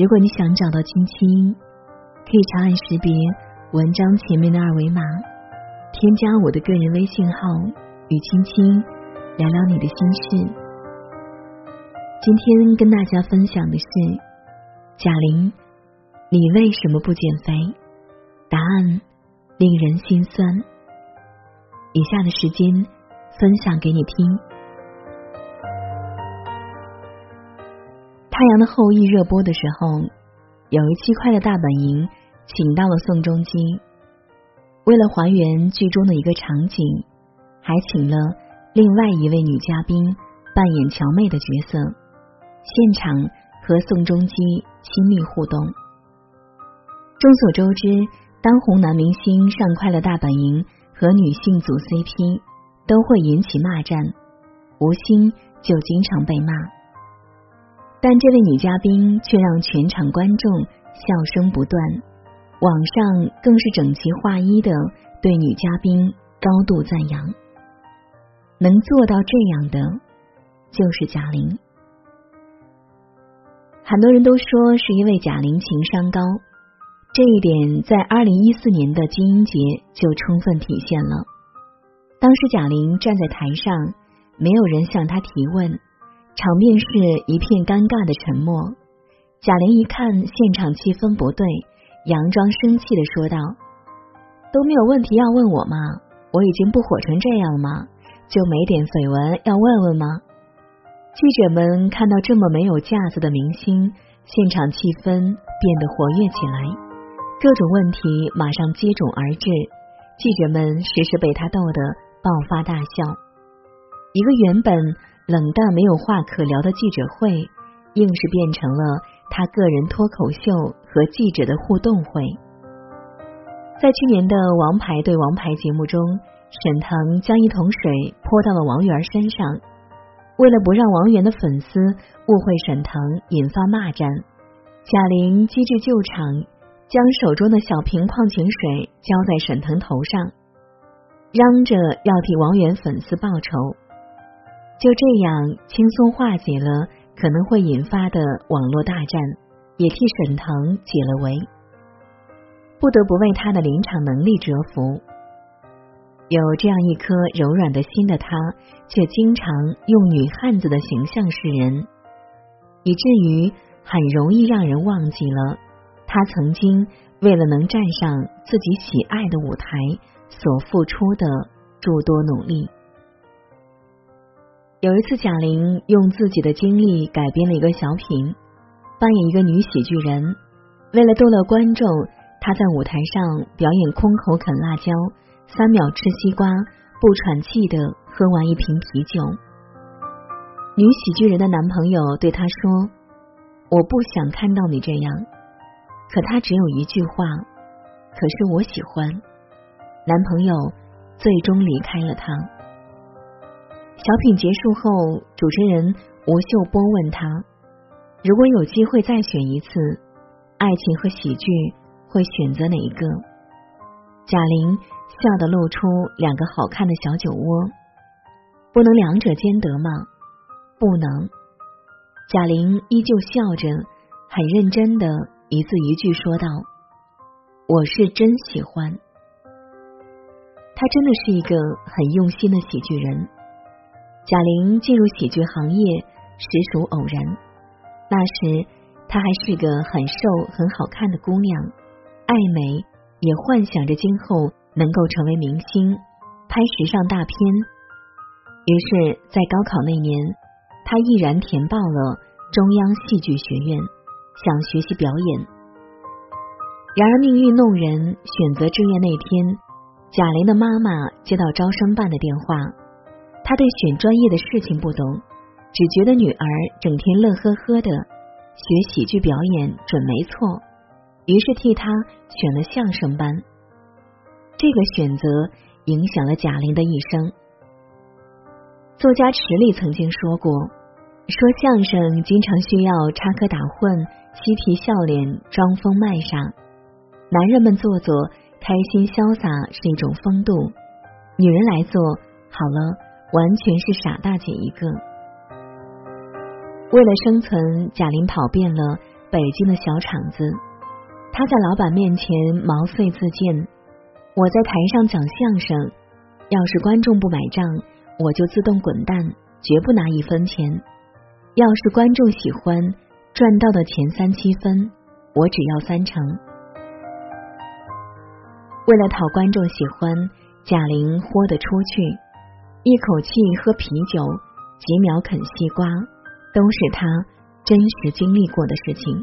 如果你想找到青青，可以长按识别文章前面的二维码。添加我的个人微信号，与青青聊聊你的心事。今天跟大家分享的是贾玲，你为什么不减肥？答案令人心酸。以下的时间分享给你听。《太阳的后裔》热播的时候，有一期《快乐大本营》请到了宋仲基。为了还原剧中的一个场景，还请了另外一位女嘉宾扮演乔妹的角色，现场和宋仲基亲密互动。众所周知，当红男明星上《快乐大本营》和女性组 CP，都会引起骂战，吴昕就经常被骂。但这位女嘉宾却让全场观众笑声不断。网上更是整齐划一的对女嘉宾高度赞扬，能做到这样的就是贾玲。很多人都说是因为贾玲情商高，这一点在二零一四年的金鹰节就充分体现了。当时贾玲站在台上，没有人向她提问，场面是一片尴尬的沉默。贾玲一看现场气氛不对。佯装生气的说道：“都没有问题要问我吗？我已经不火成这样了吗？就没点绯闻要问问吗？”记者们看到这么没有架子的明星，现场气氛变得活跃起来，各种问题马上接踵而至，记者们时时被他逗得爆发大笑。一个原本冷淡没有话可聊的记者会，硬是变成了。他个人脱口秀和记者的互动会，在去年的《王牌对王牌》节目中，沈腾将一桶水泼到了王源身上。为了不让王源的粉丝误会沈腾，引发骂战，贾玲机智救场，将手中的小瓶矿泉水浇在沈腾头上，嚷着要替王源粉丝报仇。就这样轻松化解了。可能会引发的网络大战，也替沈腾解了围。不得不为他的临场能力折服。有这样一颗柔软的心的他，却经常用女汉子的形象示人，以至于很容易让人忘记了他曾经为了能站上自己喜爱的舞台所付出的诸多努力。有一次，贾玲用自己的经历改编了一个小品，扮演一个女喜剧人。为了逗乐观众，她在舞台上表演空口啃辣椒、三秒吃西瓜、不喘气的喝完一瓶啤酒。女喜剧人的男朋友对她说：“我不想看到你这样。”可她只有一句话：“可是我喜欢。”男朋友最终离开了她。小品结束后，主持人吴秀波问他：“如果有机会再选一次，爱情和喜剧会选择哪一个？”贾玲笑得露出两个好看的小酒窝。不能两者兼得吗？不能。贾玲依旧笑着，很认真的一字一句说道：“我是真喜欢。”他真的是一个很用心的喜剧人。贾玲进入喜剧行业实属偶然，那时她还是个很瘦很好看的姑娘，爱美，也幻想着今后能够成为明星，拍时尚大片。于是，在高考那年，她毅然填报了中央戏剧学院，想学习表演。然而命运弄人，选择志愿那天，贾玲的妈妈接到招生办的电话。他对选专业的事情不懂，只觉得女儿整天乐呵呵的，学喜剧表演准没错，于是替他选了相声班。这个选择影响了贾玲的一生。作家池莉曾经说过：“说相声经常需要插科打诨、嬉皮笑脸、装疯卖傻。男人们做作、开心潇洒是一种风度，女人来做好了，完全是傻大姐一个。”为了生存，贾玲跑遍了北京的小场子。她在老板面前毛遂自荐：“我在台上讲相声，要是观众不买账。”我就自动滚蛋，绝不拿一分钱。要是观众喜欢，赚到的钱三七分，我只要三成。为了讨观众喜欢，贾玲豁得出去，一口气喝啤酒，几秒啃西瓜，都是他真实经历过的事情。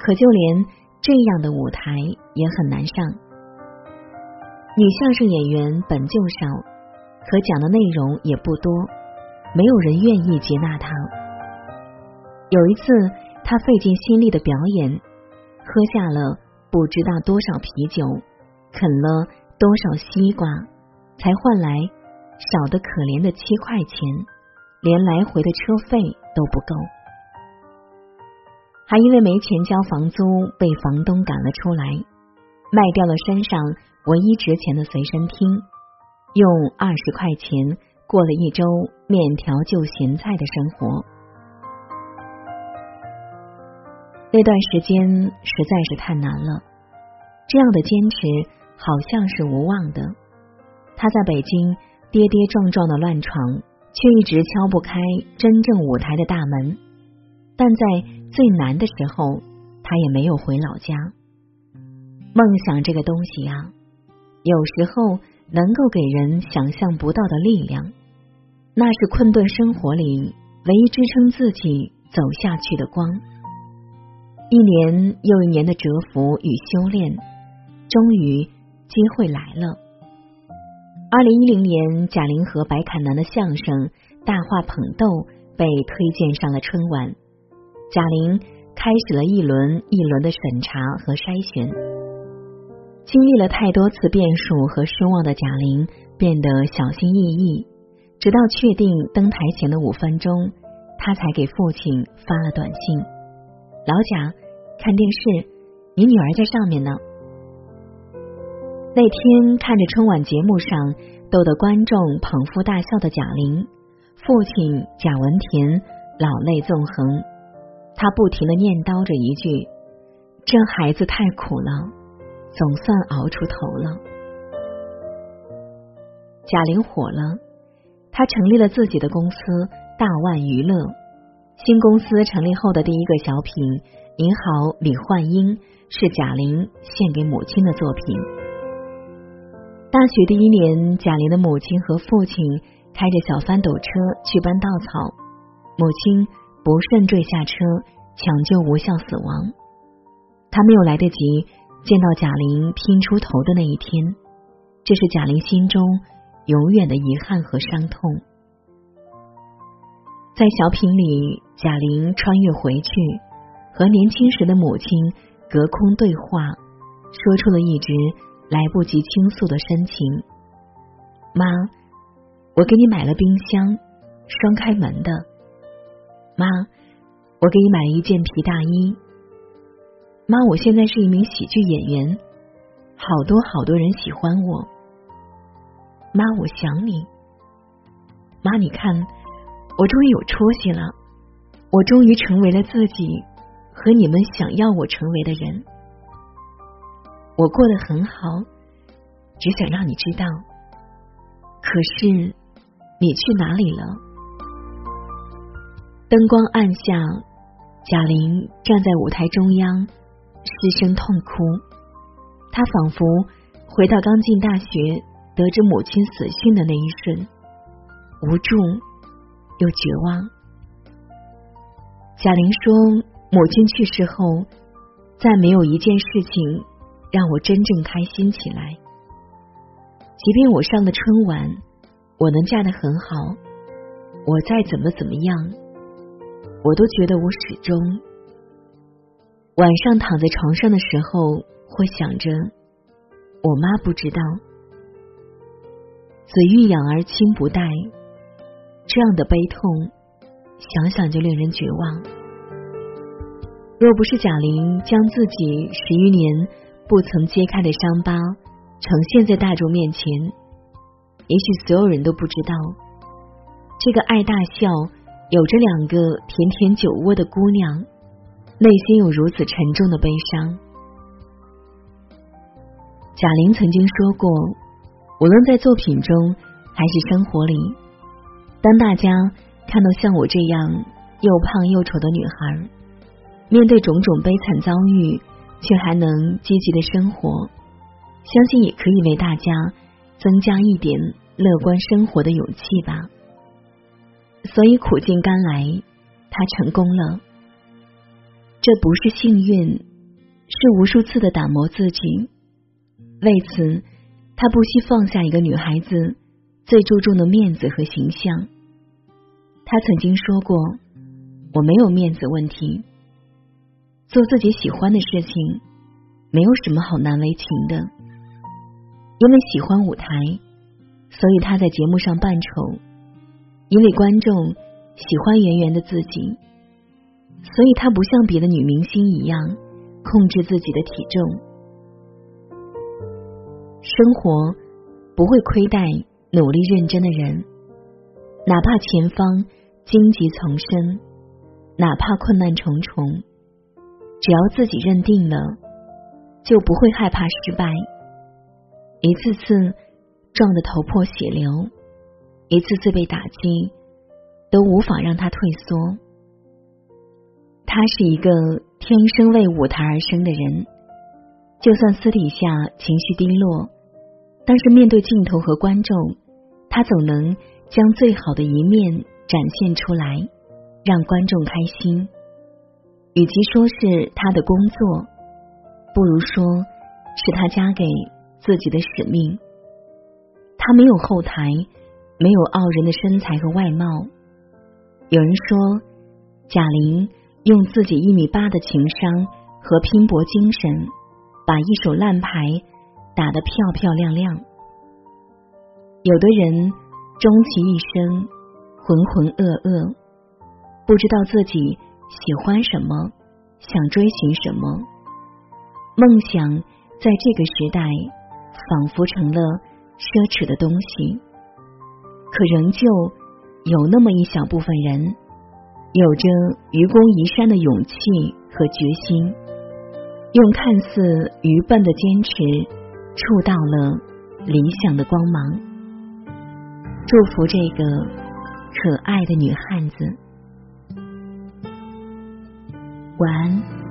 可就连这样的舞台也很难上，女相声演员本就少。可讲的内容也不多，没有人愿意接纳他。有一次，他费尽心力的表演，喝下了不知道多少啤酒，啃了多少西瓜，才换来少的可怜的七块钱，连来回的车费都不够。还因为没钱交房租，被房东赶了出来，卖掉了身上唯一值钱的随身听。用二十块钱过了一周面条就咸菜的生活，那段时间实在是太难了。这样的坚持好像是无望的。他在北京跌跌撞撞的乱闯，却一直敲不开真正舞台的大门。但在最难的时候，他也没有回老家。梦想这个东西呀，有时候。能够给人想象不到的力量，那是困顿生活里唯一支撑自己走下去的光。一年又一年的蛰伏与修炼，终于机会来了。二零一零年，贾玲和白凯南的相声《大话捧逗》被推荐上了春晚，贾玲开始了一轮一轮的审查和筛选。经历了太多次变数和失望的贾玲变得小心翼翼，直到确定登台前的五分钟，她才给父亲发了短信：“老贾，看电视，你女儿在上面呢。”那天看着春晚节目上逗得观众捧腹大笑的贾玲，父亲贾文田老泪纵横，他不停的念叨着一句：“这孩子太苦了。”总算熬出头了。贾玲火了，她成立了自己的公司大万娱乐。新公司成立后的第一个小品《你好，李焕英》是贾玲献给母亲的作品。大学第一年，贾玲的母亲和父亲开着小翻斗车去搬稻草，母亲不慎坠下车，抢救无效死亡。她没有来得及。见到贾玲拼出头的那一天，这是贾玲心中永远的遗憾和伤痛。在小品里，贾玲穿越回去，和年轻时的母亲隔空对话，说出了一直来不及倾诉的深情。妈，我给你买了冰箱，双开门的。妈，我给你买了一件皮大衣。妈，我现在是一名喜剧演员，好多好多人喜欢我。妈，我想你。妈，你看，我终于有出息了，我终于成为了自己和你们想要我成为的人。我过得很好，只想让你知道。可是你去哪里了？灯光暗下，贾玲站在舞台中央。失声痛哭，她仿佛回到刚进大学得知母亲死讯的那一瞬，无助又绝望。贾玲说：“母亲去世后，再没有一件事情让我真正开心起来。即便我上了春晚，我能嫁得很好，我再怎么怎么样，我都觉得我始终晚上躺在床上的时候会想着，我妈不知道，子欲养而亲不待，这样的悲痛，想想就令人绝望。若不是贾玲将自己十余年不曾揭开的伤疤呈现在大众面前，也许所有人都不知道，这个爱大笑。有着两个甜甜酒窝的姑娘，内心有如此沉重的悲伤。贾玲曾经说过，无论在作品中还是生活里，当大家看到像我这样又胖又丑的女孩，面对种种悲惨遭遇，却还能积极的生活，相信也可以为大家增加一点乐观生活的勇气吧。所以苦尽甘来，他成功了。这不是幸运，是无数次的打磨自己。为此，他不惜放下一个女孩子最注重的面子和形象。他曾经说过：“我没有面子问题，做自己喜欢的事情，没有什么好难为情的。因为喜欢舞台，所以他在节目上扮丑。”因为观众喜欢圆圆的自己，所以他不像别的女明星一样控制自己的体重。生活不会亏待努力认真的人，哪怕前方荆棘丛生，哪怕困难重重，只要自己认定了，就不会害怕失败。一次次撞得头破血流。一次次被打击，都无法让他退缩。他是一个天生为舞台而生的人，就算私底下情绪低落，但是面对镜头和观众，他总能将最好的一面展现出来，让观众开心。与其说是他的工作，不如说是他加给自己的使命。他没有后台。没有傲人的身材和外貌。有人说，贾玲用自己一米八的情商和拼搏精神，把一手烂牌打得漂漂亮亮。有的人终其一生浑浑噩噩，不知道自己喜欢什么，想追寻什么。梦想在这个时代仿佛成了奢侈的东西。可仍旧有那么一小部分人，有着愚公移山的勇气和决心，用看似愚笨的坚持，触到了理想的光芒。祝福这个可爱的女汉子，晚安。